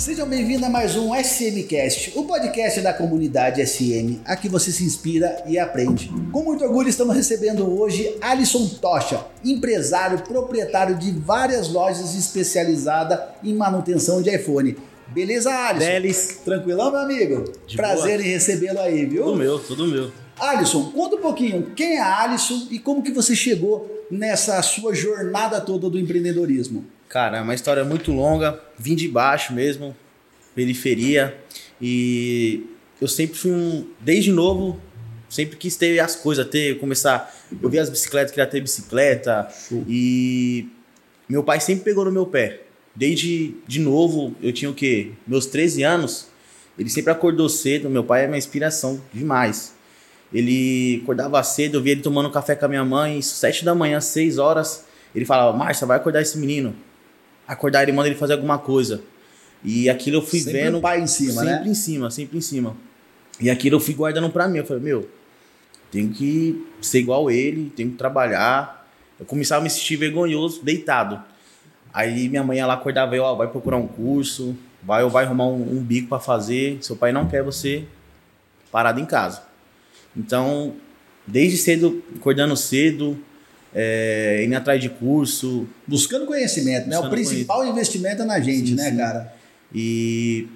Sejam bem-vindos a mais um SMcast, o podcast da comunidade SM. Aqui você se inspira e aprende. Com muito orgulho estamos recebendo hoje Alisson Tocha, empresário proprietário de várias lojas especializadas em manutenção de iPhone. Beleza, Alisson? Delis. Tranquilão, meu amigo? De Prazer boa. em recebê-lo aí, viu? Tudo meu, tudo meu. Alisson, conta um pouquinho, quem é Alisson e como que você chegou nessa sua jornada toda do empreendedorismo? Cara, é uma história muito longa. Vim de baixo mesmo, periferia. E eu sempre fui um. Desde novo, sempre quis ter as coisas, ter, começar. Eu vi as bicicletas, queria ter bicicleta. E meu pai sempre pegou no meu pé. Desde de novo, eu tinha o quê? Meus 13 anos. Ele sempre acordou cedo. Meu pai é minha inspiração demais. Ele acordava cedo, eu via ele tomando café com a minha mãe, sete da manhã, seis horas. Ele falava, Márcia, vai acordar esse menino. Acordar ele, manda ele fazer alguma coisa. E aquilo eu fui Sempre vendo. o pai em cima, sempre né? em cima, sempre em cima. E aquilo eu fui guardando pra mim. Eu falei, meu, tenho que ser igual ele, tenho que trabalhar. Eu começava a me sentir vergonhoso, deitado. Aí minha mãe ela acordava eu, ó, vai procurar um curso, vai ou vai arrumar um, um bico pra fazer. Seu pai não quer você parado em casa. Então, desde cedo, acordando cedo, é, indo atrás de curso, Buscando conhecimento, né? O Buscando principal investimento é na gente, Sim, né, sim. cara? E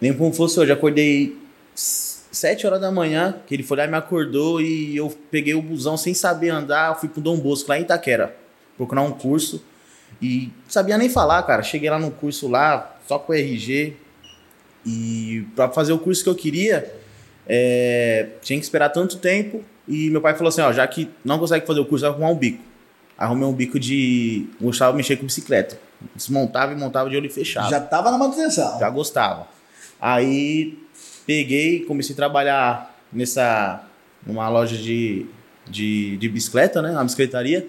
lembro como fosse hoje, acordei sete horas da manhã, que ele foi lá e me acordou e eu peguei o busão sem saber andar, fui pro Dom Bosco lá em Itaquera, procurar um curso e não sabia nem falar, cara. Cheguei lá no curso lá, só com RG e para fazer o curso que eu queria, é, tinha que esperar tanto tempo e meu pai falou assim, ó, já que não consegue fazer o curso, vai arrumar um bico. Arrumei um bico de... gostava de mexer com bicicleta. Desmontava e montava de olho fechado. Já tava na manutenção. Já gostava. Aí peguei, comecei a trabalhar nessa numa loja de, de, de bicicleta, né? Uma bicicletaria.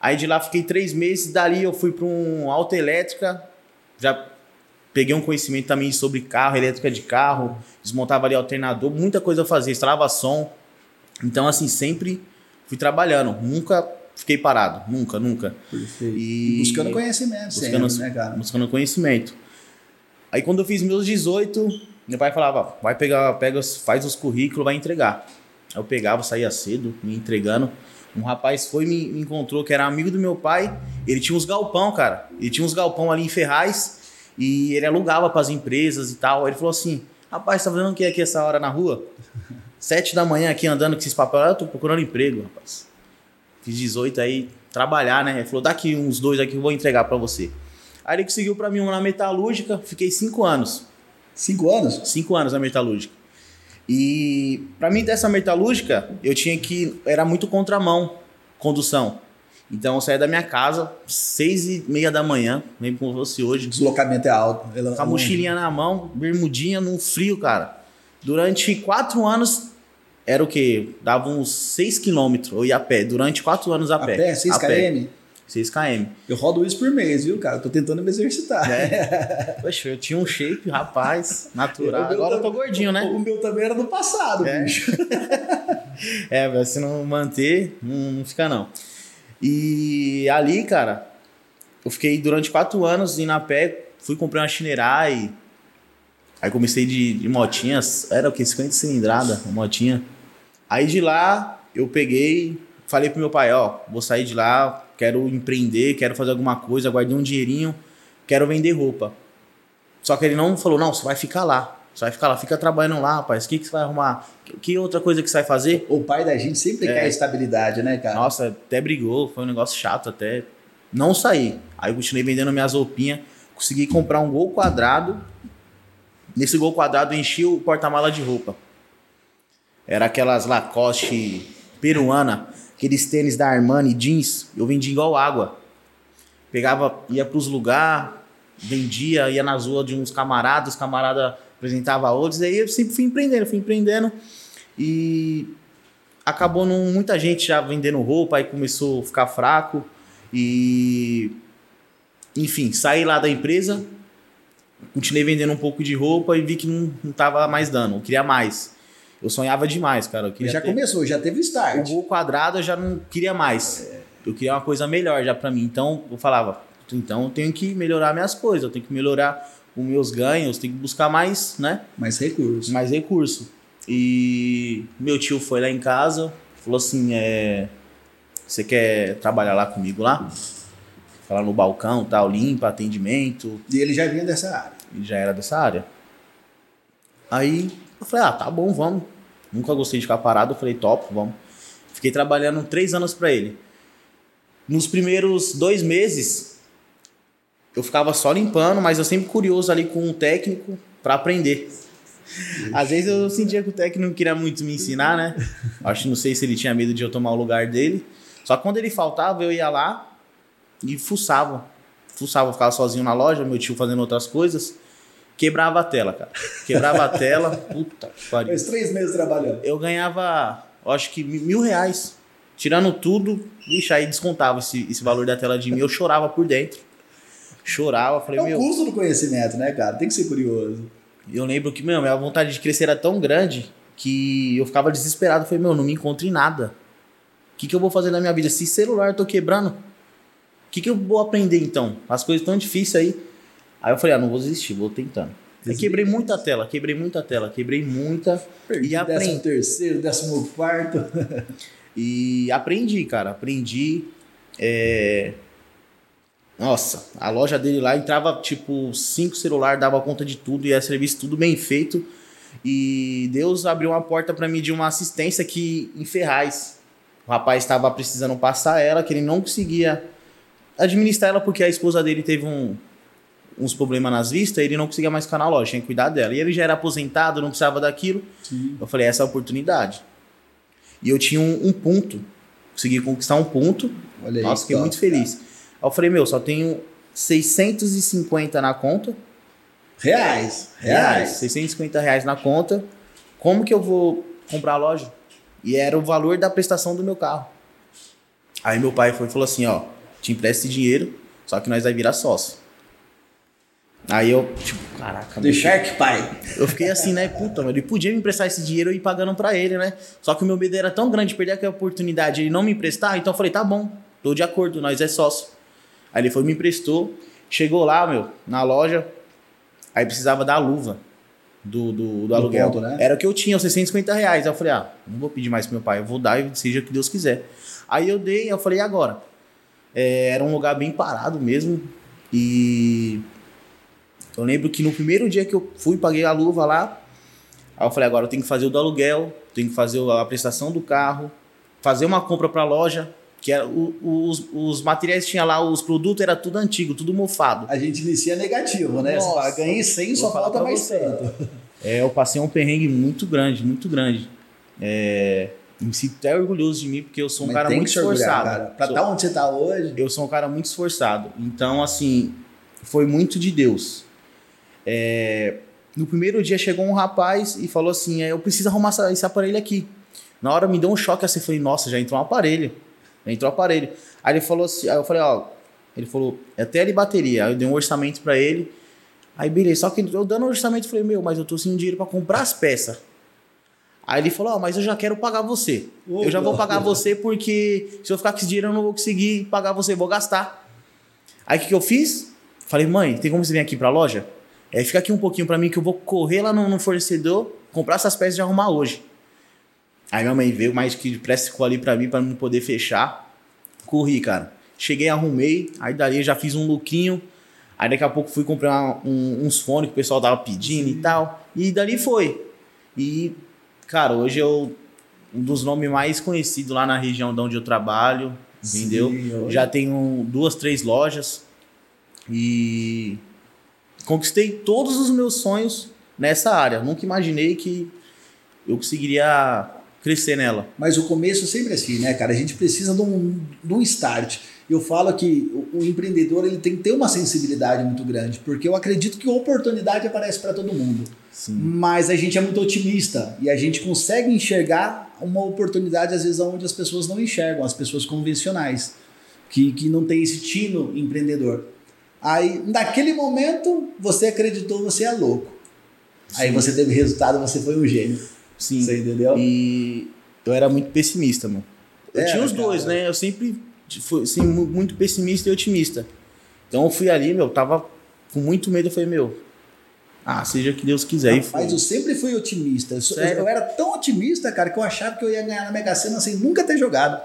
Aí de lá fiquei três meses, dali eu fui para um auto elétrica, já peguei um conhecimento também sobre carro, elétrica de carro, desmontava ali alternador, muita coisa eu fazia, instalava som. Então assim, sempre fui trabalhando, nunca fiquei parado, nunca, nunca. Perfeito. E Buscando conhecimento buscando, sempre, né, cara? buscando conhecimento. Aí quando eu fiz meus 18, meu pai falava, vai pegar, pega, faz os currículos, vai entregar. Aí eu pegava, saía cedo, me entregando. Um rapaz foi e me, me encontrou, que era amigo do meu pai. Ele tinha uns galpão, cara. Ele tinha uns galpão ali em Ferraz e ele alugava para as empresas e tal. Aí ele falou assim: rapaz, tá fazendo o que aqui essa hora na rua? Sete da manhã aqui andando com esses papéis. Eu tô procurando emprego, rapaz. Fiz 18 aí, trabalhar, né? Ele falou: daqui uns dois aqui eu vou entregar para você. Aí ele conseguiu para mim uma na metalúrgica, fiquei cinco anos. Cinco anos? Cinco anos na metalúrgica. E para mim dessa metalúrgica, eu tinha que. Era muito contramão, condução. Então eu saía da minha casa, seis e meia da manhã, lembro como fosse hoje, O deslocamento é alto. Ela- com a mochilinha na mão, bermudinha, num frio, cara. Durante quatro anos, era o quê? Dava uns seis quilômetros, eu ia a pé. Durante quatro anos a, A pé. pé, 6 A pé. km? 6 km. Eu rodo isso por mês, viu, cara? Tô tentando me exercitar. É. Poxa, eu tinha um shape, rapaz, natural. O Agora eu tô gordinho, né? O meu também era do passado, É. bicho. É, mas se não manter, não, não fica não. E ali, cara, eu fiquei durante quatro anos indo a pé, fui comprar uma Shinerai. Aí comecei de, de motinhas, era o que? 50 cilindrada, uma motinha. Aí de lá, eu peguei, falei pro meu pai, ó, vou sair de lá, quero empreender, quero fazer alguma coisa, guardei um dinheirinho, quero vender roupa. Só que ele não falou, não, você vai ficar lá. Você vai ficar lá, fica trabalhando lá, rapaz. O que, que você vai arrumar? Que, outra coisa que você vai fazer? O pai da gente sempre É. quer estabilidade, né, cara? Nossa, até brigou, foi um negócio chato até. Não saí. Aí eu continuei vendendo minhas roupinhas, consegui comprar um gol quadrado. Nesse gol quadrado enchi o porta-mala de roupa. Era aquelas Lacoste peruana, aqueles tênis da Armani jeans, eu vendia igual água. Pegava, ia pros lugares, vendia, ia nas ruas de uns camaradas, os camaradas apresentava outros, aí eu sempre fui empreendendo, fui empreendendo e acabou num, muita gente já vendendo roupa, aí começou a ficar fraco e enfim, saí lá da empresa, continuei vendendo um pouco de roupa e vi que não, não tava mais dando, eu queria mais. Eu sonhava demais, cara. Eu já ter- começou, já teve o start. gol quadrado eu já não queria mais. Eu queria uma coisa melhor já pra mim. Então eu falava, então eu tenho que melhorar minhas coisas, eu tenho que melhorar os meus ganhos, tenho que buscar mais, né? Mais recursos. Mais recurso. E meu tio foi lá em casa, falou assim, é, você quer trabalhar lá comigo lá? Falar no balcão, tal, limpa, atendimento. E ele já vinha dessa área. Ele já era dessa área. Aí eu falei, ah, tá bom, vamos. Nunca gostei de ficar parado, eu falei, top, vamos. Fiquei trabalhando três anos para ele. Nos primeiros dois meses, eu ficava só limpando, mas eu sempre curioso ali com o técnico para aprender. Às vezes eu sentia que o técnico não queria muito me ensinar, né? Acho que não sei se ele tinha medo de eu tomar o lugar dele. Só que quando ele faltava, eu ia lá e fuçava. Fuçava, ficava sozinho na loja, meu tio fazendo outras coisas. Quebrava a tela, cara. Quebrava a tela. Puta que pariu. Faz três meses trabalhando. Eu ganhava, acho que mil reais. Tirando tudo, ixi, aí descontava esse, esse valor da tela de mim. Eu chorava por dentro. Chorava, falei, É o meu. custo do conhecimento, né, cara? Tem que ser curioso. Eu lembro que, meu, minha vontade de crescer era tão grande que eu ficava desesperado. Falei, meu, não me encontro em nada. O que, que eu vou fazer na minha vida? Se celular eu tô quebrando, o que, que eu vou aprender então? As coisas tão difíceis aí. Aí eu falei, ah, não vou desistir, vou tentando. Aí quebrei muita tela, quebrei muita tela, quebrei muita. Perdi e décimo aprendi. terceiro, décimo quarto. E aprendi, cara, aprendi. é, Nossa, a loja dele lá entrava tipo cinco celular, dava conta de tudo e era serviço tudo bem feito. E Deus abriu uma porta pra mim de uma assistência que em Ferraz. O rapaz estava precisando passar ela, que ele não conseguia administrar ela porque a esposa dele teve um, uns problemas nas vistas, ele não conseguia mais ficar na loja, tinha que cuidar dela. E ele já era aposentado, não precisava daquilo. Eu falei, essa é a oportunidade. E eu tinha um, um ponto. Consegui conquistar um ponto. Olha. Nossa, fiquei muito feliz. Aí eu falei, meu, só tenho 650 na conta. Reais. Reais. Reais. 650 reais na conta. Como que eu vou comprar a loja? E era o valor da prestação do meu carro. Aí meu pai foi falou assim, ó, te empresta esse dinheiro, só que nós vai virar sócio. Aí eu, tipo, caraca, meu Shark Pai. eu fiquei assim, né? Puta, mas ele podia me emprestar esse dinheiro e ir pagando pra ele, né? Só que o meu medo era tão grande de perder aquela oportunidade e ele não me emprestar, então eu falei, tá bom, tô de acordo, nós é sócio. Aí ele foi, me emprestou, chegou lá, meu, na loja, aí precisava da luva do, do, do aluguel. ponto, né? Era o que eu tinha, os 650 reais. Aí eu falei, ah, não vou pedir mais pro meu pai, eu vou dar e seja o que Deus quiser. Aí eu dei, eu falei, e agora? É, era um lugar bem parado mesmo e eu lembro que no primeiro dia que eu fui, paguei a luva lá. Aí eu falei, agora eu tenho que fazer o do aluguel, tenho que fazer a prestação do carro, fazer uma compra pra loja, que era, o- os, os materiais tinha lá, os produtos era tudo antigo, tudo mofado. A gente inicia negativo, né? Nossa. ganhei 100, Vou só falta mais você. tanto. É, eu passei um perrengue muito grande, muito grande. É, me sinto até orgulhoso de mim, porque eu sou um Mas cara muito orgulhar, esforçado. cara. Pra Sou- estar onde você tá hoje, eu sou um cara muito esforçado. Então, assim, foi muito de Deus. É, no primeiro dia chegou um rapaz e falou assim: "É, Eu preciso arrumar esse aparelho aqui. Na hora me deu um choque assim, eu falei, nossa, já entrou um aparelho. Já entrou um aparelho. Aí ele falou assim, aí eu falei, ó, ele falou, é tele e bateria. Aí eu dei um orçamento pra ele. Aí beleza, só que eu dando o orçamento, eu falei, meu, mas eu tô sem dinheiro pra comprar as peças. Aí ele falou, ó, mas eu já quero pagar você. Eu já vou pagar você porque se eu ficar com esse dinheiro eu não vou conseguir pagar você, vou gastar. Aí o que, que eu fiz? Falei, mãe, tem como você vir aqui pra loja? É, fica aqui um pouquinho pra mim que eu vou correr lá no, no fornecedor, comprar essas peças e arrumar hoje. Aí minha mãe veio mais que depressa ficou ali pra mim pra não poder fechar. Corri, cara. Cheguei, arrumei, aí dali já fiz um lucrinho. Aí daqui a pouco fui comprar um- uns fones que o pessoal tava pedindo e tal. E dali foi. E, cara, hoje eu um dos nomes mais conhecidos lá na região de onde eu trabalho, entendeu? Sim, hoje- Já tenho duas, três lojas e conquistei todos os meus sonhos nessa área. Nunca imaginei que eu conseguiria crescer nela. Mas o começo sempre é assim, né, cara? A gente precisa de um, de um start. Eu falo que o, empreendedor ele tem que ter uma sensibilidade muito grande, porque eu acredito que oportunidade aparece para todo mundo. Sim. Mas a gente é muito otimista e a gente consegue enxergar uma oportunidade, às vezes, onde as pessoas não enxergam, as pessoas convencionais, que, que não tem esse tino empreendedor. Aí, naquele momento, você acreditou, você é louco. Aí Sim. você teve resultado, você foi um gênio. Sim. Você entendeu? E eu era muito pessimista, mano. Eu Era, tinha os cara. dois, né? Eu sempre fui assim, mu- muito pessimista e otimista. Então eu fui ali, meu, tava com muito medo. Eu falei, meu, Ah, seja que Deus quiser. Mas foi. eu sempre fui otimista. Eu, eu era tão otimista, cara, que eu achava que eu ia ganhar na Mega Sena sem nunca ter jogado.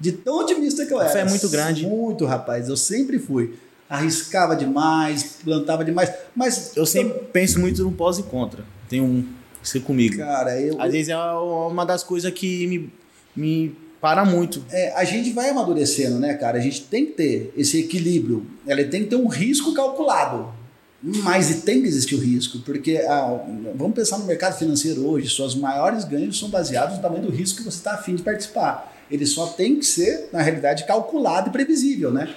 De tão otimista que eu A era. fé é muito grande. Muito, rapaz. Eu sempre fui. Arriscava demais, plantava demais. Mas, Eu sempre penso muito no pós e contra. Tem um ser comigo. cara, eu, Às vezes é uma das coisas que me, me para muito. é, a gente vai amadurecendo, né, cara? A gente tem que ter esse equilíbrio. Ela tem que ter um risco calculado. Mas e tem que existir o risco, porque ah, vamos pensar no mercado financeiro hoje, suas maiores ganhos são baseados no tamanho do risco que você está afim de participar. Ele só tem que ser, na realidade, calculado e previsível, né?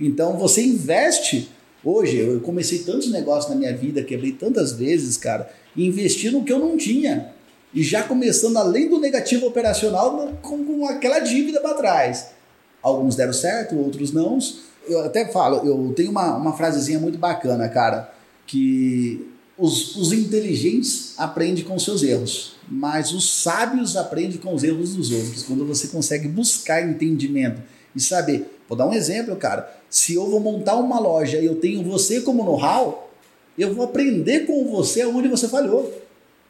Então você investe. Hoje, eu comecei tantos negócios na minha vida, quebrei tantas vezes, cara, e investi no que eu não tinha. E já começando, além do negativo operacional, com, com aquela dívida para trás. Alguns deram certo, outros não. Eu até falo, eu tenho uma, uma frasezinha muito bacana, cara, que os, os inteligentes aprendem com seus erros, mas os sábios aprendem com os erros dos outros. Quando você consegue buscar entendimento e saber. Vou dar um exemplo, cara. Se eu vou montar uma loja e eu tenho você como know-how, eu vou aprender com você onde você falhou.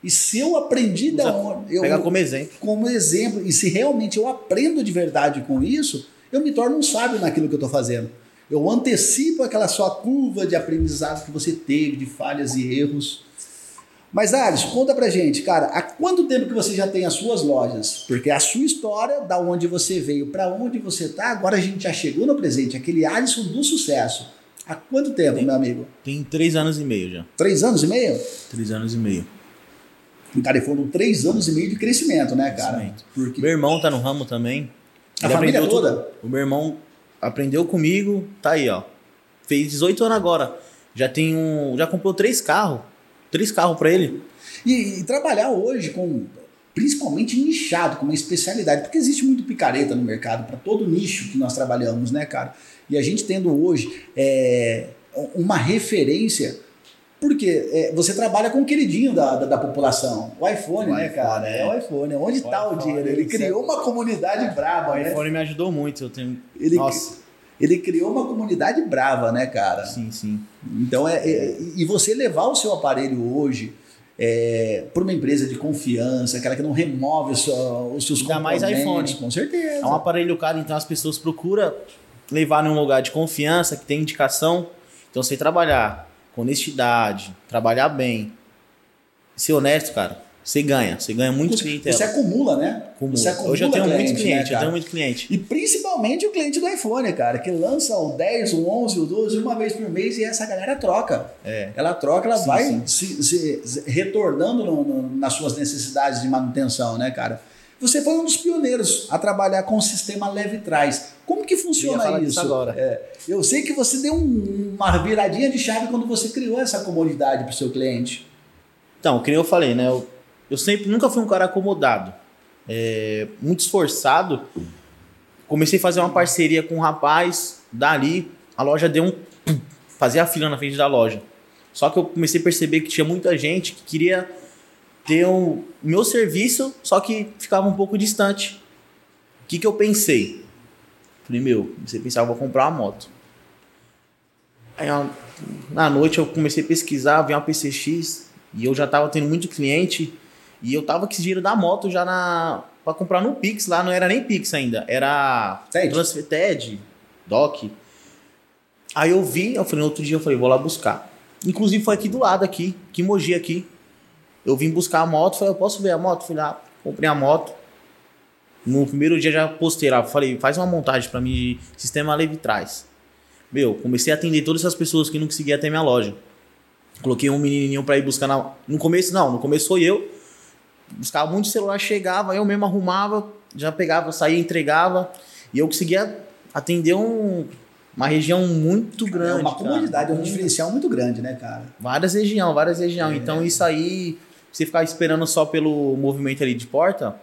E se eu aprendi da onde. Eu, Pega como exemplo. como exemplo, e se realmente eu aprendo de verdade com isso, eu me torno um sábio naquilo que eu estou fazendo. Eu antecipo aquela sua curva de aprendizado que você teve, de falhas e erros. Mas, Alisson, conta pra gente, cara, há quanto tempo que você já tem as suas lojas? Porque a sua história, da onde você veio para onde você tá, agora a gente já chegou no presente, aquele Alisson do sucesso. Há quanto tempo, meu amigo? Tem três anos e meio já. Três anos e meio? Três anos e meio. Cara, e foram três anos e meio de crescimento, né, cara? Crescimento. Porque Meu irmão tá no ramo também. A família aprendeu tudo. toda? O meu irmão aprendeu comigo, tá aí, ó. Fez 18 anos agora. Já tem um. Já comprou três carros. Três carros pra ele. E, e trabalhar hoje com principalmente nichado, com uma especialidade, porque existe muito picareta no mercado para todo nicho que nós trabalhamos, né, cara? E a gente tendo hoje é, uma referência, porque é, você trabalha com o queridinho da, da, da população, o iPhone, O né, iPhone, cara? é. É o iPhone, onde O está o iPhone, dinheiro? Ele criou é- uma comunidade brava, O né? iPhone me ajudou muito. Eu tenho. Ele, Nossa, ele criou uma comunidade brava, né, cara? sim, sim. Então é, é- e você levar o seu aparelho hoje é, para uma empresa de confiança, aquela que não remove o seu- os seus Ainda mais componentes, iPhone. com certeza. É um aparelho caro, então as pessoas procuram levar num lugar de confiança, que tem indicação. Então você trabalhar com honestidade, trabalhar bem, ser honesto, cara, você ganha. Você ganha muito cliente. Você acumula, né? Acumula. Você acumula Hoje eu tenho cliente, muito cliente, né, eu tenho muito cliente. E principalmente o cliente do iPhone, cara, que lança o 10, o 11, o 12 uma vez por mês e essa galera troca. É. Ela troca, ela Sim, vai sim. Se, se- se- retornando no- no- nas suas necessidades de manutenção, né, cara? Você foi um dos pioneiros a trabalhar com o sistema leve trás. Como que Eu ia funciona falar isso? disso agora. É, eu sei que você deu um- uma viradinha de chave quando você criou essa comodidade para o seu cliente. Então, que nem eu falei, né? Eu, eu sempre nunca fui um cara acomodado. É, muito esforçado. Comecei a fazer uma parceria com um rapaz. Dali, a loja deu um. Fazia a fila na frente da loja. Só que eu comecei a perceber que tinha muita gente que queria ter o meu serviço, só que ficava um pouco distante. O que, que eu pensei? Falei, meu, você pensava, vou comprar uma moto. Aí, na noite eu comecei a pesquisar, vi uma PCX e eu já tava tendo muito cliente e eu tava com esse dinheiro da moto já na para comprar no Pix lá, não era nem Pix ainda, era TED? Transfer TED, DOC. Aí eu vi, eu falei, no outro dia eu falei, vou lá buscar. Inclusive foi aqui do lado aqui, que Mogi aqui. Eu vim buscar a moto, falei, eu posso ver a moto? Fui lá, comprei a moto. No primeiro dia já postei lá, falei, faz uma montagem para mim de sistema leve trás. Meu, comecei a atender todas essas pessoas que não conseguiam até minha loja. Coloquei um menininho pra ir buscar na... No começo, não, no começo foi eu. Buscava muito celular, chegava, eu mesmo arrumava, já pegava, saía, entregava. E eu conseguia atender um- uma região muito grande. é uma cara. comodidade, é um diferencial muito grande, né, cara? Várias regiões, várias regiões. É. Então isso aí, você ficar esperando só pelo movimento ali de porta,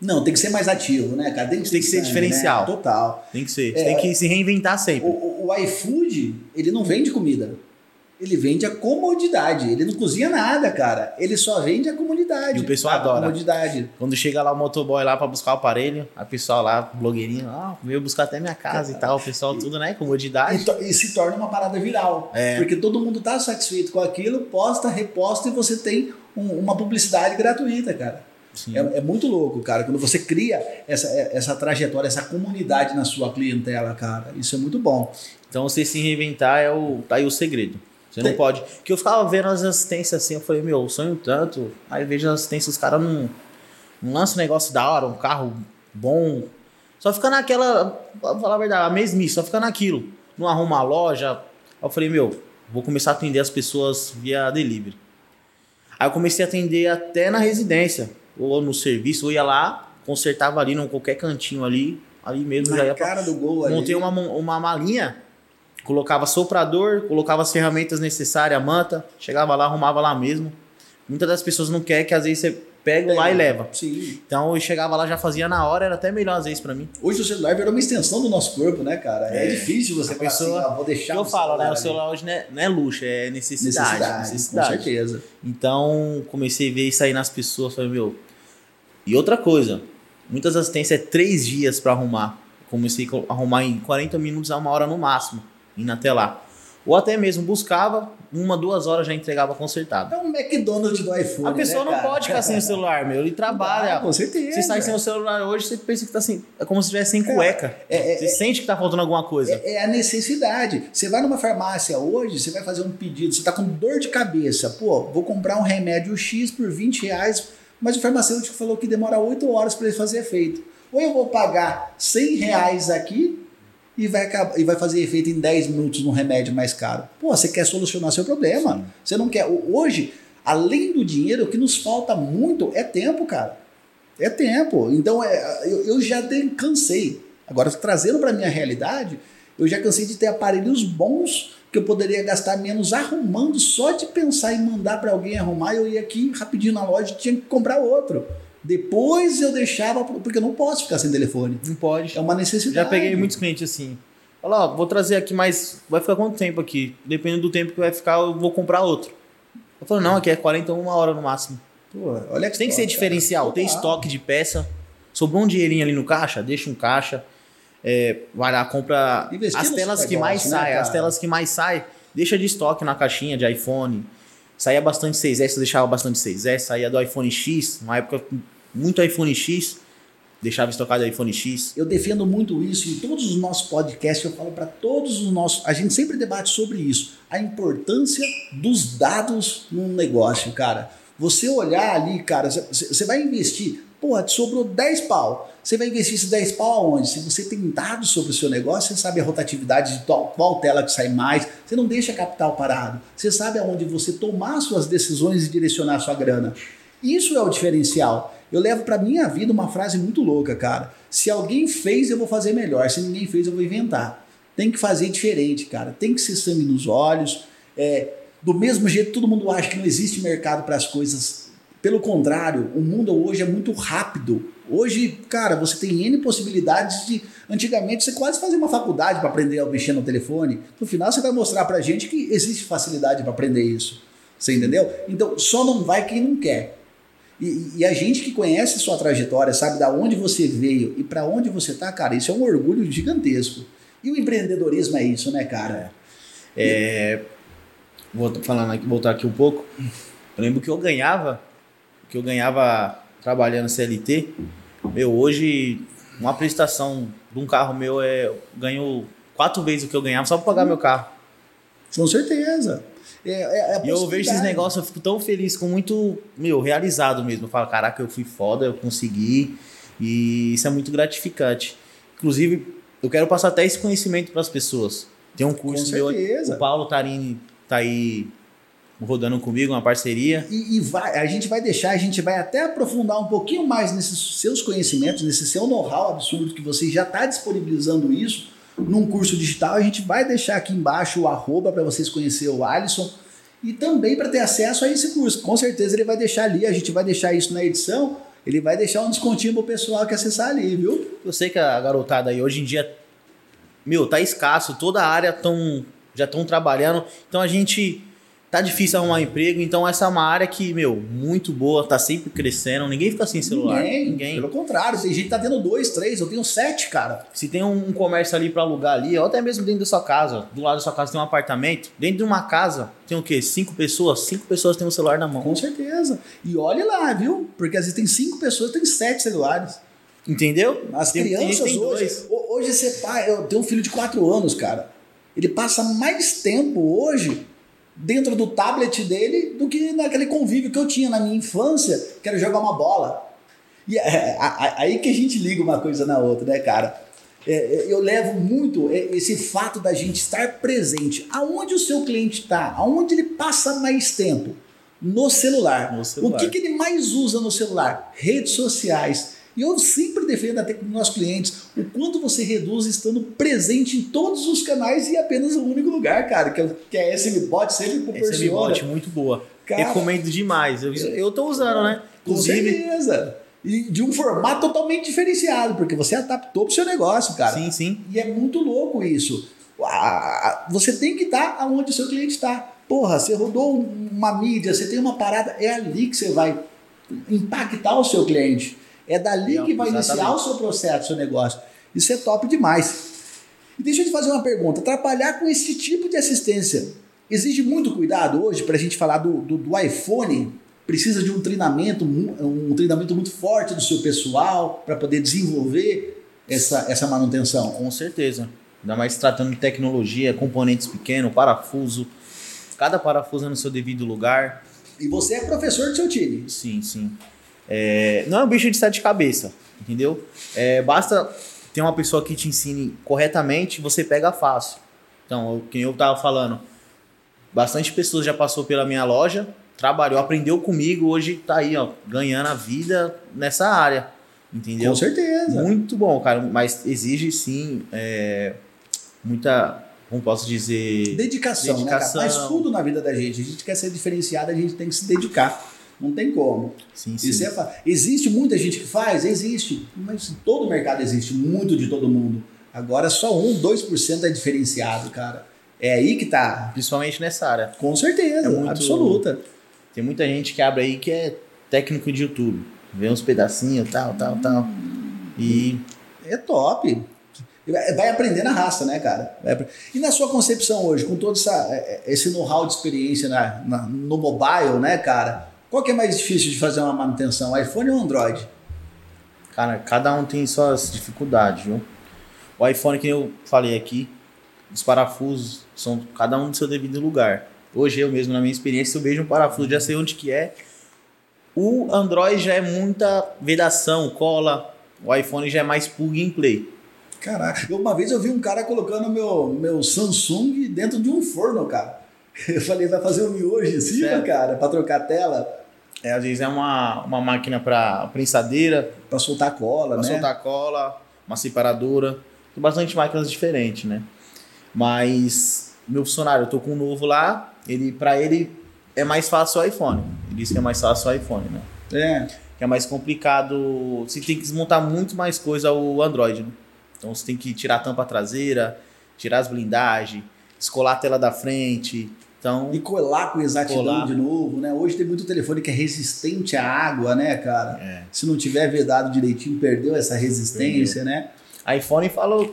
Não, tem que ser mais ativo, né, cara? Tem que, Tem que ser sangue, diferencial. Né? Total. tem que ser. É. Tem que se reinventar O, sempre. o, o iFood, ele não vende comida. Ele vende a comodidade. Ele não cozinha nada, cara. Ele só vende a comodidade. E o pessoal a adora. comodidade. Quando chega lá o motoboy lá pra buscar o aparelho, a pessoal lá, blogueirinho, ah, veio buscar até minha casa e tal, o pessoal tudo, né, comodidade. E, to- e se torna uma parada viral. É. Porque todo mundo tá satisfeito com aquilo, posta, reposta e você tem um- uma publicidade gratuita, cara. É, é muito louco, cara. Quando você cria essa, essa trajetória, essa comunidade na sua clientela, cara. Isso é muito bom. Então você se reinventar é o. tá aí o segredo. Você não pode. Que eu ficava vendo as assistências assim, eu falei, meu, eu sonho tanto. Aí vejo as assistências, os caras não, não lançam um negócio da hora, um carro bom. Só fica naquela. Pra falar a verdade, a mesmice, só fica naquilo. Não arruma a loja. Aí eu falei, meu, vou começar a atender as pessoas via delivery. Aí eu comecei a atender até na residência, ou no serviço, eu ia lá, consertava ali, num qualquer cantinho ali, ali mesmo já Na ia pra cara do gol ali. Montei uma, mon- uma malinha, colocava soprador, colocava as ferramentas necessárias, a manta, chegava lá, arrumava lá mesmo. Muitas das pessoas não querem que às vezes você pega lá e leva. Sim. Então eu chegava lá, já fazia na hora, era até melhor às vezes pra mim. Hoje o celular virou uma extensão do nosso corpo, né, cara? É, É. difícil você A falar pessoa- assim, ah, vou O deixar que eu falo, né? O celular hoje não é, não é luxo, é necessidade. Necessidade, necessidade. com certeza. Então comecei a ver isso aí nas pessoas, falei, meu. E outra coisa, muitas assistências é três dias pra arrumar. Comecei a arrumar em 40 minutos a uma hora no máximo, indo até lá. Ou até mesmo buscava, uma, duas horas já entregava consertado. É um McDonald's do iPhone. A pessoa né, não cara? pode ficar sem o celular, meu. Ele trabalha. Ah, com certeza. Você sai sem o celular hoje, você pensa que tá sem. É como se estivesse sem cueca. é- é- você sente que tá faltando alguma coisa. É, é a necessidade. Você vai numa farmácia hoje, você vai fazer um pedido, você tá com dor de cabeça. Pô, vou comprar um remédio X por 20 reais, mas o farmacêutico falou que demora 8 horas para ele fazer efeito. Ou eu vou pagar 100 reais aqui e vai, acabar- e vai fazer efeito em 10 minutos num remédio mais caro. Pô, você quer solucionar seu problema. Você não quer. Hoje, além do dinheiro, o que nos falta muito é tempo, cara. É tempo. Então, é, eu, eu já cansei. Agora, trazendo para minha realidade, eu já cansei de ter aparelhos bons que eu poderia gastar menos arrumando, só de pensar em mandar para alguém arrumar, eu ia aqui rapidinho na loja e tinha que comprar outro. Depois eu deixava, porque eu não posso ficar sem telefone. Não pode. É uma necessidade. Já peguei muitos clientes assim. Fala, ó, vou trazer aqui, mas vai ficar quanto tempo aqui? Dependendo do tempo que vai ficar, eu vou comprar outro. Eu falo, não, aqui é 41 hora no máximo. Pô, olha Tem que ser top, diferencial, cara. tem Total. estoque de peça. Sobrou um dinheirinho ali no caixa, deixa um caixa. É, vai lá, compra Investir as no telas que mais né, saem. as cara? telas que mais saem, deixa de estoque na caixinha de iPhone. Saía bastante 6S, eu deixava bastante 6S. Saía do iPhone X, uma época muito iPhone X, deixava estocado iPhone X. Eu defendo muito isso em todos os nossos podcasts. Eu falo para todos os nossos. A gente sempre debate sobre isso. A importância dos dados num negócio, cara. Você olhar ali, cara, você vai investir. Pô, te sobrou 10 pau. Você vai investir esses 10 pau aonde? Se você tem dados sobre o seu negócio, você sabe a rotatividade de qual, qual tela que sai mais. Você não deixa capital parado. Você sabe aonde você tomar suas decisões e direcionar sua grana. Isso é o diferencial. Eu levo para minha vida uma frase muito louca, cara. Se alguém fez, eu vou fazer melhor. Se ninguém fez, eu vou inventar. Tem que fazer diferente, cara. Tem que ser sangue nos olhos. É, do mesmo jeito, todo mundo acha que não existe mercado para as coisas. Pelo contrário, o mundo hoje é muito rápido. Hoje, cara, você tem N possibilidades de. Antigamente, você quase fazia uma faculdade para aprender a mexer no telefone. No final, você vai mostrar pra gente que existe facilidade para aprender isso. Você entendeu? Então, só não vai quem não quer. E, e a gente que conhece sua trajetória, sabe da onde você veio e para onde você tá, cara, isso é um orgulho gigantesco. E o empreendedorismo é isso, né, cara? É, vou falando aqui, voltar aqui um pouco. Eu lembro que eu ganhava, que eu ganhava trabalhando CLT. Meu, hoje uma prestação de um carro meu é ganho quatro vezes o que eu ganhava só para pagar meu carro. Com certeza. É, é, é E eu vejo esses negócios, eu fico tão feliz, com muito, meu, realizado mesmo. Eu falo, caraca, eu fui foda, eu consegui. E isso é muito gratificante. Inclusive, eu quero passar até esse conhecimento para as pessoas. Tem um curso meu, o Paulo Tarini tá aí rodando comigo, uma parceria. E, e vai, a gente vai deixar, a gente vai até aprofundar um pouquinho mais nesses seus conhecimentos, nesse seu know-how absurdo que você já está disponibilizando isso num curso digital. A gente vai deixar aqui embaixo o arroba para vocês conhecerem o Alisson e também para ter acesso a esse curso. Com certeza ele vai deixar ali, a gente vai deixar isso na edição. Ele vai deixar um descontinho pro pessoal que acessar ali, viu? Eu sei que a garotada aí hoje em dia, meu, tá escasso, toda a área tão, já estão trabalhando. Então a gente tá difícil arrumar emprego, então essa é uma área que, meu, muito boa, tá sempre crescendo, ninguém fica sem celular. Ninguém, Ninguém. Pelo contrário, tem gente que tá tendo dois, três, eu tenho sete, cara. Se tem um, comércio ali pra alugar ali, ou até mesmo dentro da sua casa, do lado da sua casa tem um apartamento, dentro de uma casa tem o quê? Cinco pessoas? Cinco pessoas têm um celular na mão. Com certeza. E olhe lá, viu? Porque às vezes tem cinco pessoas, tem sete celulares. Entendeu? As Tem- tem crianças que tem hoje. dois. Hoje você pai, eu tenho um filho de quatro anos, cara. Ele passa mais tempo hoje dentro do tablet dele do que naquele convívio que eu tinha na minha infância, que era jogar uma bola. E é, a- aí que a gente liga uma coisa na outra, né, cara? É, é, eu levo muito é, esse fato da gente estar presente. Aonde o seu cliente está? Aonde ele passa mais tempo? No celular. No celular. O que, que ele mais usa no celular? Redes sociais. E eu sempre defendo até com os nossos clientes o quanto você reduz estando presente em todos os canais e apenas um único lugar, cara, que, é que a SMBot sempre Essa proporciona. M-Bot muito boa. Cara, Recomendo demais. Eu, eu tô usando, né? Com Inclusive, certeza. E de um formato totalmente diferenciado, porque você adaptou pro seu negócio, cara. sim, sim. E é muito louco isso. Você tem que estar aonde o seu cliente está. Porra, você rodou um- uma mídia, você tem uma parada, é ali que você vai impactar o seu cliente. É dali que vai iniciar exatamente. o seu processo, o seu negócio. Isso é top demais. E deixa eu te fazer uma pergunta. Trabalhar com esse tipo de assistência exige muito cuidado hoje para a gente falar do, do, do iPhone? Precisa de um treinamento, um treinamento muito forte do seu pessoal para poder desenvolver essa, essa manutenção. Com certeza. Ainda mais tratando de tecnologia, componentes pequenos, parafuso. Cada parafuso é no seu devido lugar. E você é professor do seu time. Sim, sim. É, não é um bicho de sete cabeças, entendeu? É, basta ter uma pessoa que te ensine corretamente, você pega fácil. Então, quem eu tava falando, bastante pessoas já passou pela minha loja, trabalhou, aprendeu comigo, hoje tá aí, ó, ganhando a vida nessa área, entendeu? Com certeza. Muito bom, cara, mas exige sim é, muita, como posso dizer, Dedicação, Dedicação. né, cara? Mas tudo na vida da gente. A gente quer ser diferenciado, a gente tem que se dedicar. Não tem como. sim, sim. Isso é existe muita gente que faz? Existe. Mas todo mercado existe, muito de todo mundo. Agora só 1, 2% é diferenciado, cara. É aí que tá. principalmente nessa área. Com certeza, É muito- absoluta. Tem muita gente que abre aí que é técnico de YouTube. Vê uns pedacinhos, tal, tal, tal. E É top. Vai aprender na raça, né, cara? E na sua concepção hoje, com todo essa, é, é, esse know-how de experiência na- na- no mobile, né, cara? Qual que é mais difícil de fazer uma manutenção, iPhone ou Android? Cara, cada um tem suas dificuldades, viu? O iPhone, que eu falei aqui, os parafusos são cada um do seu devido lugar. Hoje eu mesmo, na minha experiência, eu vejo um parafuso, já sei onde que é. O Android já é muita vedação, cola. O iPhone já é mais plug and play. Caraca, uma vez eu vi um cara colocando meu, meu Samsung dentro de um forno, cara. Eu falei, vai fazer um miojo em cima, cara, pra trocar a tela, É, às vezes é uma, uma máquina para prensadeira, pra soltar cola, para né? soltar cola, uma separadora. Tem bastante máquinas diferentes, né? Mas meu funcionário, eu tô com um novo lá, ele para ele é mais fácil o iPhone. Ele disse que é mais fácil o iPhone, né? É. Que é mais complicado, você tem que desmontar muito mais coisa o Android, né? Então você tem que tirar a tampa traseira, tirar as blindagens, descolar a tela da frente. Então, E colar com exatidão Colar. de novo, né? Hoje tem muito telefone que é resistente à água, né, cara? É. Se não tiver vedado direitinho, perdeu essa resistência, né? iPhone fala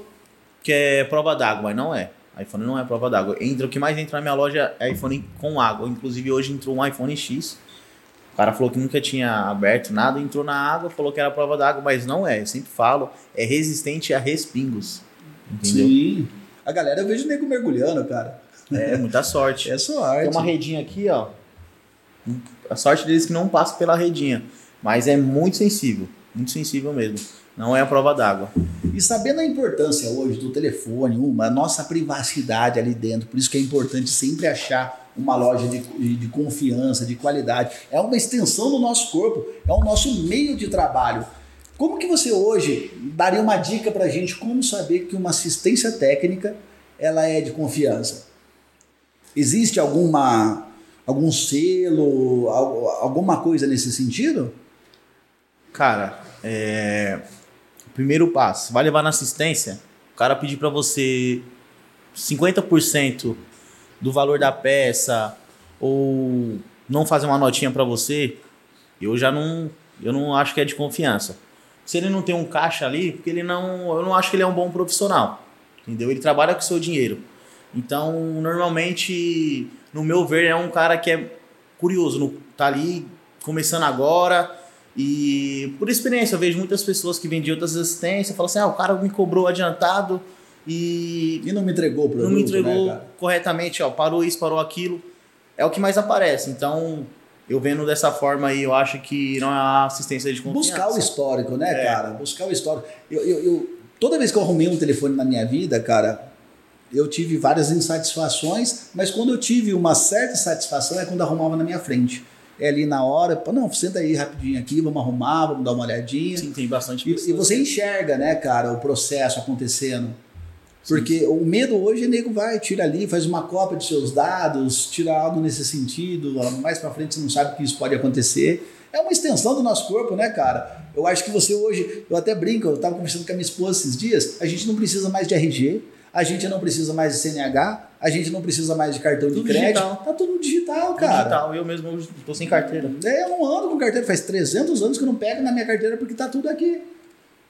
que é prova d'água, mas não é. iPhone não é prova d'água. Entra, o que mais entra na minha loja é iPhone com água. Inclusive hoje entrou um iPhone X. O cara falou que nunca tinha aberto nada, entrou na água, falou que era prova d'água, mas não é. Eu sempre falo, é resistente a respingos. Entendeu? Sim. A galera eu vejo nego mergulhando, cara. É muita sorte. É sorte. Tem uma redinha aqui, ó. A sorte deles é que não passa pela redinha. Mas é muito sensível. Muito sensível mesmo. Não é a prova d'água. E sabendo a importância hoje do telefone, uma, a nossa privacidade ali dentro, por isso que é importante sempre achar uma loja de, de, confiança, de qualidade. É uma extensão do nosso corpo, é o nosso meio de trabalho. Como que você hoje daria uma dica pra gente como saber que uma assistência técnica ela é de confiança? Existe alguma algum selo, al- alguma coisa nesse sentido? Cara, é... primeiro passo, vai levar na assistência, o cara pedir pra você 50% do valor da peça ou não fazer uma notinha para você, eu já não, eu não acho que é de confiança. Se ele não tem um caixa ali, porque ele não, eu não acho que ele é um bom profissional, entendeu? Ele trabalha com o seu dinheiro. Então, normalmente, no meu ver, é um cara que é curioso, no, tá ali começando agora, e por experiência, eu vejo muitas pessoas que vendiam outras assistências, falam assim: ah, o cara me cobrou adiantado e. E não me entregou o produto. Não me entregou né, corretamente, ó, parou isso, parou aquilo. É o que mais aparece. Então, eu vendo dessa forma aí, eu acho que não é assistência de confiança. Buscar o histórico, né, É. cara? Buscar o histórico. Eu, eu, eu- toda vez que eu arrumei um telefone na minha vida, cara, eu tive várias insatisfações, mas quando eu tive uma certa satisfação é quando arrumava na minha frente. É ali na hora, pô, não, senta aí rapidinho aqui, vamos arrumar, vamos dar uma olhadinha. Sim, tem bastante E, pessoas. e você enxerga, né, cara, o processo acontecendo. Porque o medo hoje, o nego vai, tira ali, faz uma cópia de seus dados, tira algo nesse sentido, mais pra frente você não sabe que isso pode acontecer. É uma extensão do nosso corpo, né, cara? Eu acho que você hoje, eu até brinco, eu tava conversando com a minha esposa esses dias, a gente não precisa mais de RG, a gente não precisa mais de CNH, a gente não precisa mais de cartão de Tudo crédito. digital. Tá tudo digital, Tudo cara. digital. Eu mesmo tô sem carteira. É, eu não ando com carteira, faz 300 anos que eu não pego na minha carteira porque tá tudo aqui.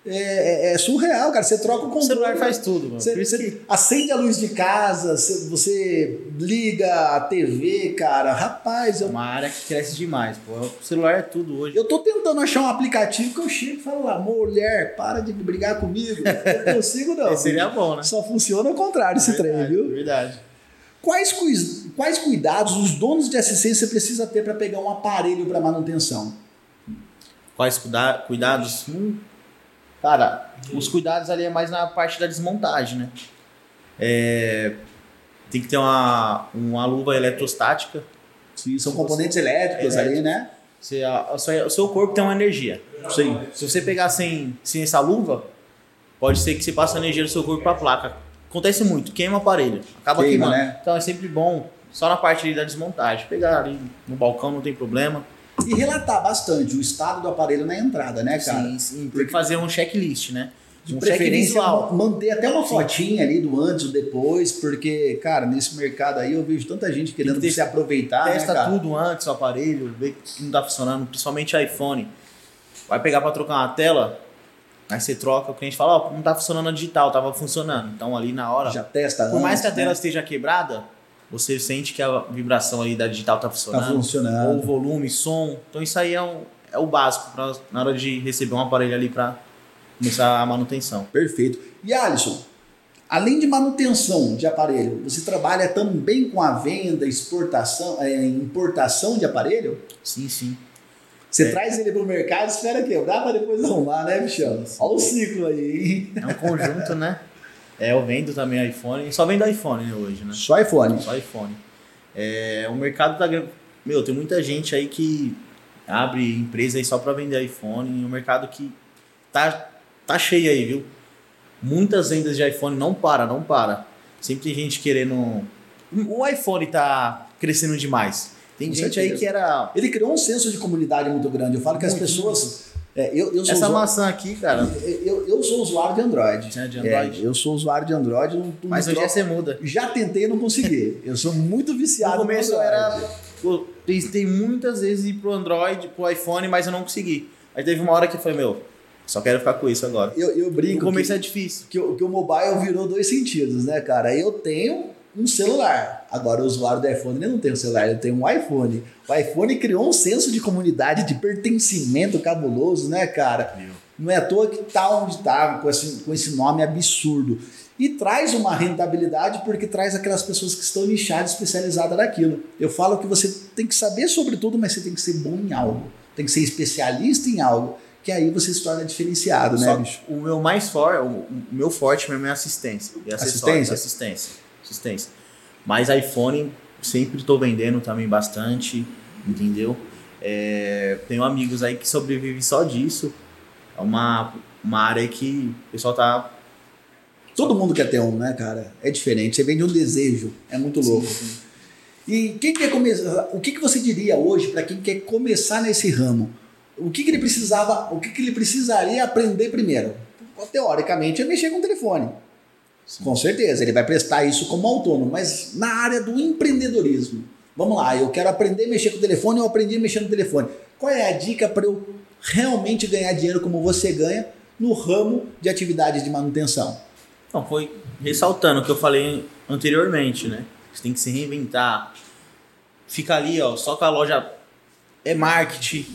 É, é- é surreal, cara. Você troca o O controle. celular faz tudo, mano. Você, você acende a luz de casa, você, liga a TV, cara. Rapaz, É eu, uma área que cresce demais, pô. O celular é tudo hoje. eu tô tentando achar um aplicativo que eu chego e falo lá, mulher, para de brigar comigo. Eu não consigo, não. Esse seria bom, né? Só funciona ao contrário esse trem, Verdade, viu? Verdade. Quais, cuis- quais cuidados os donos de assistência precisam ter para pegar um aparelho para manutenção? Quais cuida- cuidados? Hum, cara, os cuidados ali é mais na parte da desmontagem, né? É, tem que ter uma, uma luva eletrostática. Sim, são componentes elétricos ali, né? Você, a- a o seu corpo tem uma energia. Sim. Se você pegar sem, sem essa luva, pode ser que você passe a energia do seu corpo para a placa. Acontece muito, queima o aparelho, acaba Queima, queimando. né? Então é sempre bom, só na parte da desmontagem. Pegar ali no balcão não tem problema. E relatar bastante o estado do aparelho na entrada, né, cara? sim, sim. Tem que fazer um checklist, né? De um preferência, manter até uma fotinha ali do antes, do depois, porque, cara, nesse mercado aí eu vejo tanta gente querendo que se aproveitar, né, Testa cara? tudo antes o aparelho, vê que não tá funcionando, principalmente iPhone. Vai pegar para trocar uma tela, aí você troca, o cliente fala, ó, não tá funcionando a digital, tava funcionando. Então ali na hora, Já testa por mais antes, que a tela né? esteja quebrada, você sente que a vibração aí da digital tá funcionando. Tá funcionando. Ou volume, som. Então isso aí é, um, é o básico pra, na hora de receber um aparelho ali para começar a manutenção. Perfeito. E Alisson, além de manutenção de aparelho, você trabalha também com a venda, exportação, é, importação de aparelho? Sim, sim. Você É. traz ele pro mercado, espera quebrar para depois arrumar, né, bichão? Olha o ciclo aí, hein? É um conjunto, né? É, eu vendo também iPhone. Só vendo iPhone né, hoje, né? Só iPhone. Só iPhone. É, o mercado tá. Meu, tem muita gente aí que abre empresa aí só pra vender iPhone. O mercado que tá, tá cheio aí, viu? Muitas vendas de iPhone não para, não para. Sempre tem gente querendo. O iPhone tá crescendo demais. Tem Com gente certeza. aí que era. Ele criou um senso de comunidade muito grande. Eu falo que as Muito, pessoas. É, eu, eu, sou Essa maçã aqui, cara. eu, eu sou usuário de Android. É, de Android. É, eu sou usuário de Android. Não, não Mas hoje troco- é você muda. Já tentei e não consegui. Eu sou muito viciado No começo eu Android. era. Pô, tentei muitas vezes ir pro Android, pro iPhone, mas eu não consegui. Aí teve uma hora que eu falei, meu, só quero ficar com isso agora. Eu, eu No brinco começo que, é difícil. que, o, que o mobile virou dois sentidos, né, cara? Eu tenho um celular. Agora, o usuário do iPhone ele não tem um celular, ele tem um iPhone. O iPhone criou um senso de comunidade, de pertencimento cabuloso, né, cara? Não é à toa que tá onde tá, com esse, com esse nome absurdo. E traz uma rentabilidade porque traz aquelas pessoas que estão nichadas, especializadas naquilo. Eu falo que você tem que saber sobre tudo, mas você tem que ser bom em algo. Tem que ser especialista em algo. Que aí você se torna diferenciado, né, Só bicho? o meu mais forte, o, meu forte mesmo é assistência. Assistência? Assistência. Assistência. Mas iPhone sempre estou vendendo também bastante, entendeu? É, tenho amigos aí que sobrevivem só disso. É uma, uma área que o pessoal tá. Todo mundo quer ter um, né, cara? É diferente. Você vende um desejo. É muito louco. E quem quer começar? O que, que você diria hoje para quem quer começar nesse ramo? O que, que ele precisava? O que, que ele precisaria aprender primeiro? Teoricamente é mexer com o telefone. Com certeza, ele vai prestar isso como autônomo, mas na área do empreendedorismo, Vamos lá, eu quero aprender a mexer com o telefone, eu aprendi a mexer no telefone. Qual é a dica para eu realmente ganhar dinheiro como você ganha no ramo de atividades de manutenção? Então, foi ressaltando o que eu falei anteriormente, né? Você tem que se reinventar. Fica ali, ó, só com a loja é marketing.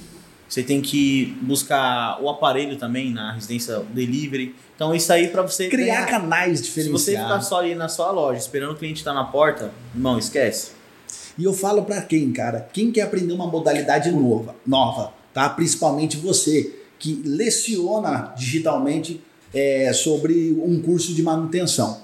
Você tem que buscar o aparelho também na residência delivery. Então isso aí para você criar canais Se diferenciados. você ficar só ali na sua loja esperando o cliente estar na porta, irmão, esquece. E eu falo para quem, cara? Quem quer aprender uma modalidade nova, nova, tá? Principalmente você que leciona digitalmente é, sobre um curso de manutenção.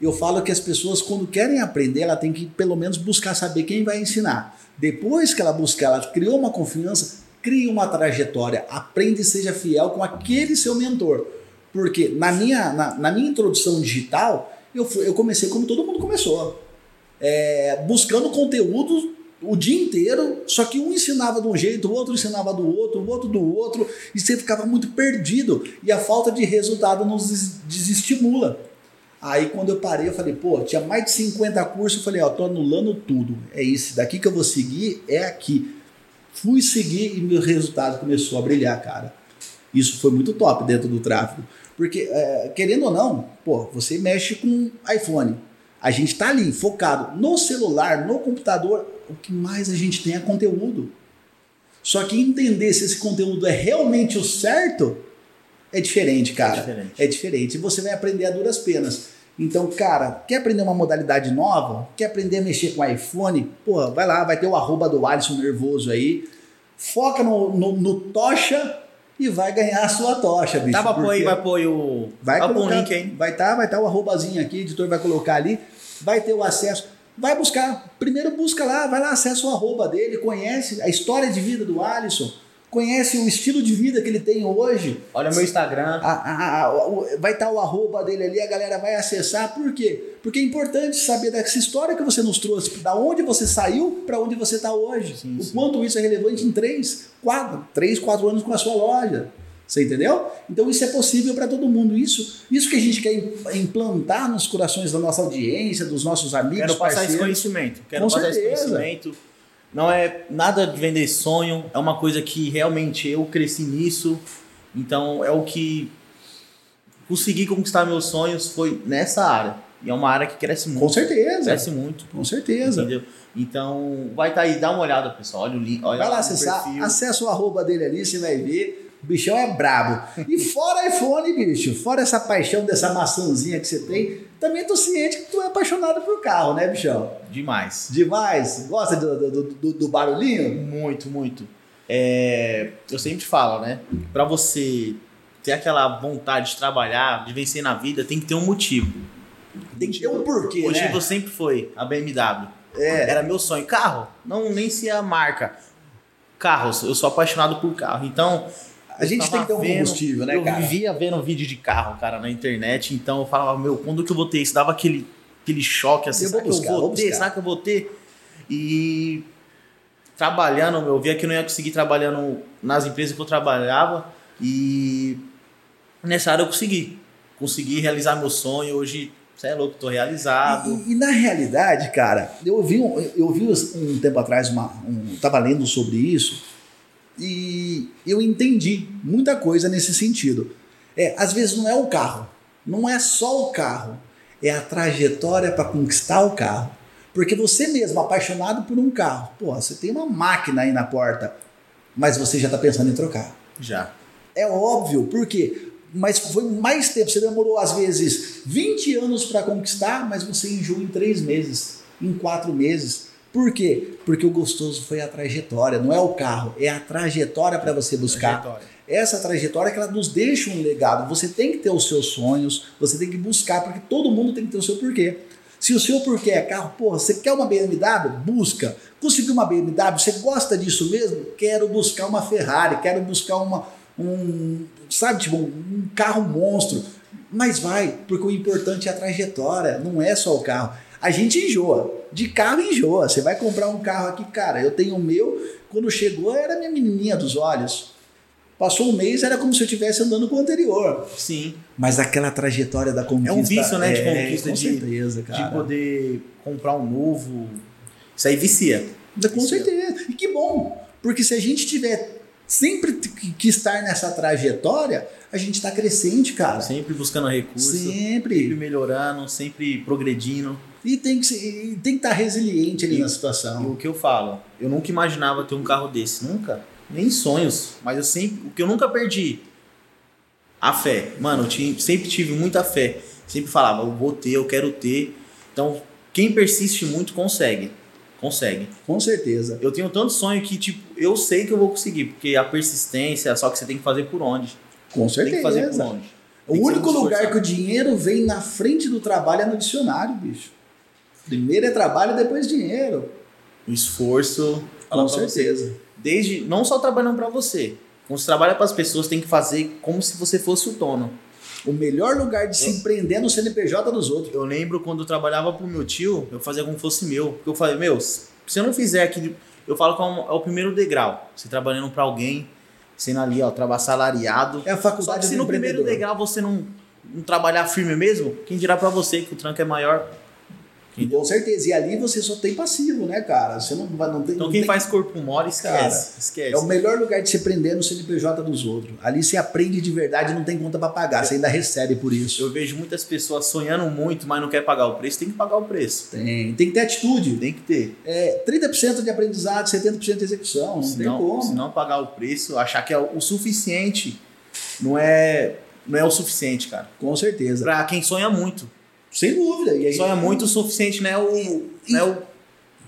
Eu falo que as pessoas, quando querem aprender, ela tem que pelo menos buscar saber quem vai ensinar. Depois que ela buscar, ela criou uma confiança, crie uma trajetória, aprende e seja fiel com aquele seu mentor. Porque na minha, na, na minha introdução digital, eu, fui- eu comecei como todo mundo começou é, buscando conteúdo o dia inteiro, só que um ensinava de um jeito, o outro ensinava do outro, o outro do outro, e você ficava muito perdido. E a falta de resultado nos des- desestimula. Aí quando eu parei, eu falei, pô, tinha mais de 50 cursos, eu falei, ó, tô anulando tudo. É isso, daqui que eu vou seguir, é aqui. Fui seguir e meu resultado começou a brilhar, cara. Isso foi muito top dentro do tráfego. Porque, é, querendo ou não, pô, você mexe com iPhone. A gente tá ali, focado no celular, no computador. O que mais a gente tem é conteúdo. Só que entender se esse conteúdo é realmente o certo é diferente, cara. É diferente. É diferente. E você vai aprender a duras penas. Então, cara, quer aprender uma modalidade nova? Quer aprender a mexer com iPhone? Pô, vai lá, vai ter o arroba do Alisson Nervoso aí. Foca no, no, no tocha e vai ganhar a sua tocha, bicho. Pra pôr aí, vai pôr o. Vai colocar, link aí. Vai estar, vai estar o arrobazinho aqui, o editor vai colocar ali, vai ter o acesso. Vai buscar, primeiro busca lá, vai lá, acessa o arroba dele, conhece a história de vida do Alisson, conhece o estilo de vida que ele tem hoje. Olha meu Instagram. A- a- a- vai estar o arroba dele ali, a galera vai acessar. Por quê? Porque é importante saber dessa história que você nos trouxe, da onde você saiu para onde você está hoje. Sim, o sim. quanto isso é relevante em três, quatro, três, quatro anos com a sua loja. Você entendeu? Então isso é possível para todo mundo. Isso, isso que a gente quer im- implantar nos corações da nossa audiência, dos nossos amigos, Quero passar esse parceiros. conhecimento. Quero Com passar certeza. esse conhecimento. Não é nada de vender sonho, é uma coisa que realmente eu cresci nisso. Então é o que consegui conquistar meus sonhos foi nessa área. E é uma área que cresce muito. Com certeza. Cresce muito. Com certeza. Entendeu? Então vai estar aí, dá uma olhada, pessoal. Olha o link. Olha Vai lá acessar, acessa o arroba dele ali, você vai ver. O bichão é brabo. E fora iPhone, bicho, fora essa paixão dessa maçãzinha que você tem, também tô ciente que tu é apaixonado por carro, né, bichão? Demais. Demais. Gosta do, do, do- do barulhinho? Muito, muito. É, eu sempre falo, né? Pra você ter aquela vontade de trabalhar, de vencer na vida, tem que ter um motivo. Tem que ter um porquê, O motivo né? sempre foi a BMW. É. Era meu sonho. Carro, não nem se a marca. Carros, eu sou apaixonado por carro. Então. A gente eu tem que ter um vendo- combustível, né, eu cara? vivia vendo vídeo de carro, cara, na internet. Então eu falava, meu, quando que eu vou ter isso? Dava aquele, aquele choque assim, Eu será vou que eu vou ter? Será que eu vou ter? E trabalhando, eu via que eu não ia conseguir trabalhando nas empresas que eu trabalhava. E nessa área eu consegui. Consegui realizar meu sonho. Hoje, você é louco, tô realizado. E, e- e na realidade, cara, eu ouvi um, eu ouvi um tempo atrás, uma, um, tava lendo sobre isso, e eu entendi muita coisa nesse sentido. É, às vezes não é o carro, não é só o carro, é a trajetória para conquistar o carro. Porque você mesmo, apaixonado por um carro, pô, você tem uma máquina aí na porta, mas você já está pensando em trocar. Já. É óbvio, por quê? Mas foi mais tempo. Você demorou, às vezes, 20 anos para conquistar, mas você enjoou em 3 meses, em 4 meses. Por quê? Porque o gostoso foi a trajetória, não é o carro, é a trajetória para você buscar. Trajetória. Essa trajetória que ela nos deixa um legado. Você tem que ter os seus sonhos, você tem que buscar, porque todo mundo tem que ter o seu porquê. Se o seu porquê é carro, porra, você quer uma BMW? Busca. Conseguiu uma BMW? Você gosta disso mesmo? Quero buscar uma Ferrari, quero buscar uma, um, sabe, tipo, um, um carro monstro. Mas vai, porque o importante é a trajetória, não é só o carro. A gente enjoa, de carro enjoa. Você vai comprar um carro aqui, cara, eu tenho o meu, quando chegou era minha menininha dos olhos. Passou um mês, era como se eu estivesse andando com o anterior. Sim. Mas aquela trajetória da conquista. É um vício, né, de é, conquista, com de- certeza, cara. De poder comprar um novo. Isso aí vicia. Com certeza. E que bom. Porque se a gente tiver sempre que, estar nessa trajetória, a gente está crescente, cara. Sempre buscando recursos. Sempre. Sempre melhorando, sempre progredindo. E tem que, ser, e tem que estar resiliente ali E- na E situação. o que eu falo, eu nunca imaginava ter um carro desse, nunca. Nem sonhos, mas eu sempre, o que eu nunca perdi, a fé. Mano, eu ti- sempre tive muita fé. Sempre falava, eu vou ter, eu quero ter. Então, quem persiste muito consegue. Consegue. Com certeza. Eu tenho tanto sonho que, tipo, eu sei que eu vou conseguir, porque a persistência, só que você tem que fazer por onde. Com Tem que fazer por certeza. onde. O Tem ser único lugar que o dinheiro vem na frente do trabalho é no dicionário, bicho. Primeiro é trabalho, depois dinheiro. O esforço. Com certeza. Desde, não só trabalhando pra você. Quando você trabalha para as pessoas, tem que fazer como se você fosse o dono. O melhor lugar de se empreender é no CNPJ dos outros. Eu lembro quando eu trabalhava pro meu tio, eu fazia como fosse meu. Porque eu falei, meu, se eu não fizer aqui, eu falo que é, é o primeiro degrau. Você trabalhando pra alguém, sendo ali, ó, trabalho salariado. É a Só faculdade que se no primeiro degrau você não, não trabalhar firme mesmo, quem dirá pra você que o tranco é maior? Com certeza. E ali você só tem passivo, né, cara? Você não, vai- não tem. Então não quem tem- faz corpo mole, esquece. Cara, esquece. É o melhor lugar de se prender no CNPJ dos outros. Ali você aprende de verdade e não tem conta pra pagar. Você ainda recebe por isso. Eu vejo muitas pessoas sonhando muito, mas não quer pagar o preço. Tem que pagar o preço. Tem, tem que ter atitude. Tem que ter. É 30% de aprendizado, 70% de execução. Não se tem não, como. se não pagar o preço, achar que é o suficiente, não é, não é o suficiente, cara. Com certeza. Pra quem sonha muito. Sem dúvida. E, aí, Sonha muito o suficiente, não é o. Não é o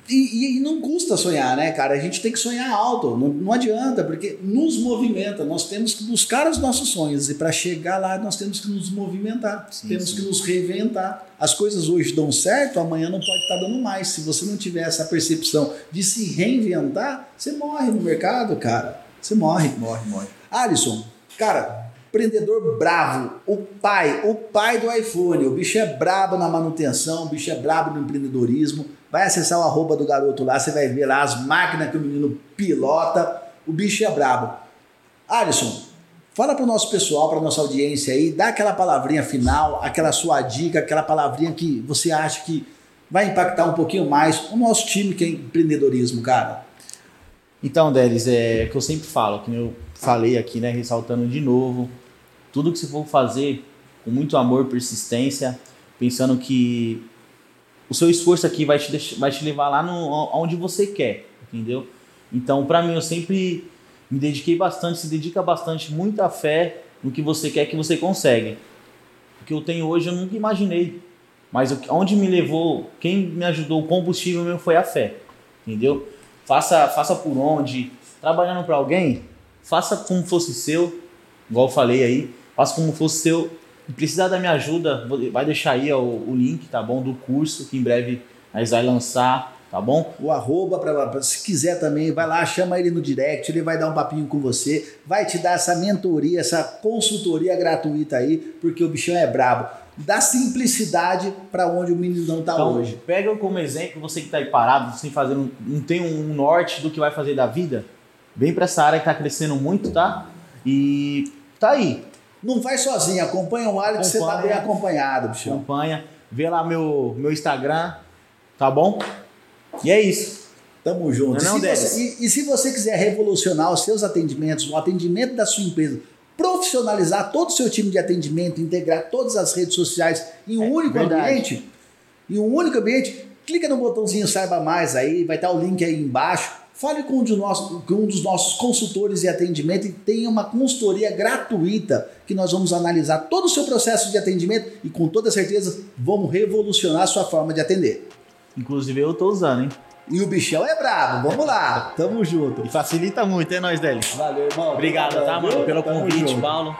e, e- e não custa sonhar, né, cara? A gente tem que sonhar alto. Não, não adianta, porque nos movimenta. Nós temos que buscar os nossos sonhos. E para chegar lá, nós temos que nos movimentar. Sim, temos sim. que nos reinventar. As coisas hoje dão certo, amanhã não pode estar dando mais. Se você não tiver essa percepção de se reinventar, você morre no mercado, cara. Você morre. morre, morre. Alisson, cara, empreendedor bravo, o pai, o pai do iPhone, o bicho é brabo na manutenção, o bicho é brabo no empreendedorismo. Vai acessar o arroba do garoto lá, você vai ver lá as máquinas que o menino pilota, o bicho é brabo. Alisson, fala pro nosso pessoal, pra nossa audiência aí, dá aquela palavrinha final, aquela sua dica, aquela palavrinha que você acha que vai impactar um pouquinho mais o nosso time que é empreendedorismo, cara. Então, Delis, é o que eu sempre falo, que eu falei aqui, né, ressaltando de novo, tudo que você for fazer com muito amor, persistência, pensando que o seu esforço aqui vai te, deix- vai te levar lá no, onde você quer, entendeu? Então, para mim, eu sempre me dediquei bastante, se dedica bastante, muita fé no que você quer que você consegue. O que eu tenho hoje eu nunca imaginei, mas onde me levou, quem me ajudou, o combustível mesmo foi a fé, entendeu? Faça, faça por onde, trabalhando para alguém, faça como fosse seu, igual eu falei aí, faça como fosse seu. Se precisar da minha ajuda, vou- vai deixar aí ó, o, o link, tá bom? Do curso que em breve nós vai lançar, tá bom? o arroba, pra, pra- se quiser também, vai lá, chama ele no direct, ele vai dar um papinho com você, vai te dar essa mentoria, essa consultoria gratuita aí, porque o bichão é brabo. Da simplicidade para onde o meninão tá Então, hoje. pega sem exemplo você que tá aí parado, sem fazer, um- não tem um norte do que vai fazer da vida. Vem para essa área que tá crescendo muito, tá? E tá aí. Não vai sozinho, acompanha o Alex, você tá bem acompanhado, bichão. Acompanha, vê lá meu, meu Instagram, tá bom? E é isso. Tamo junto. Não é não, e, se você, e- e se você quiser revolucionar os seus atendimentos, o atendimento da sua empresa, profissionalizar todo o seu time de atendimento, integrar todas as redes sociais em um É, único verdade. ambiente, em um único ambiente, clica no botãozinho Saiba Mais aí, vai estar o link aí embaixo. Fale com um, de com um dos nossos consultores de atendimento e tenha uma consultoria gratuita que nós vamos analisar todo o seu processo de atendimento e com toda certeza vamos revolucionar a sua forma de atender. Inclusive eu tô usando, hein? E o bichão é brabo, vamos lá, tamo junto. E facilita muito, é nóis, Deli. Valeu, irmão. Obrigado, tá, mano, pelo convite. Paulo.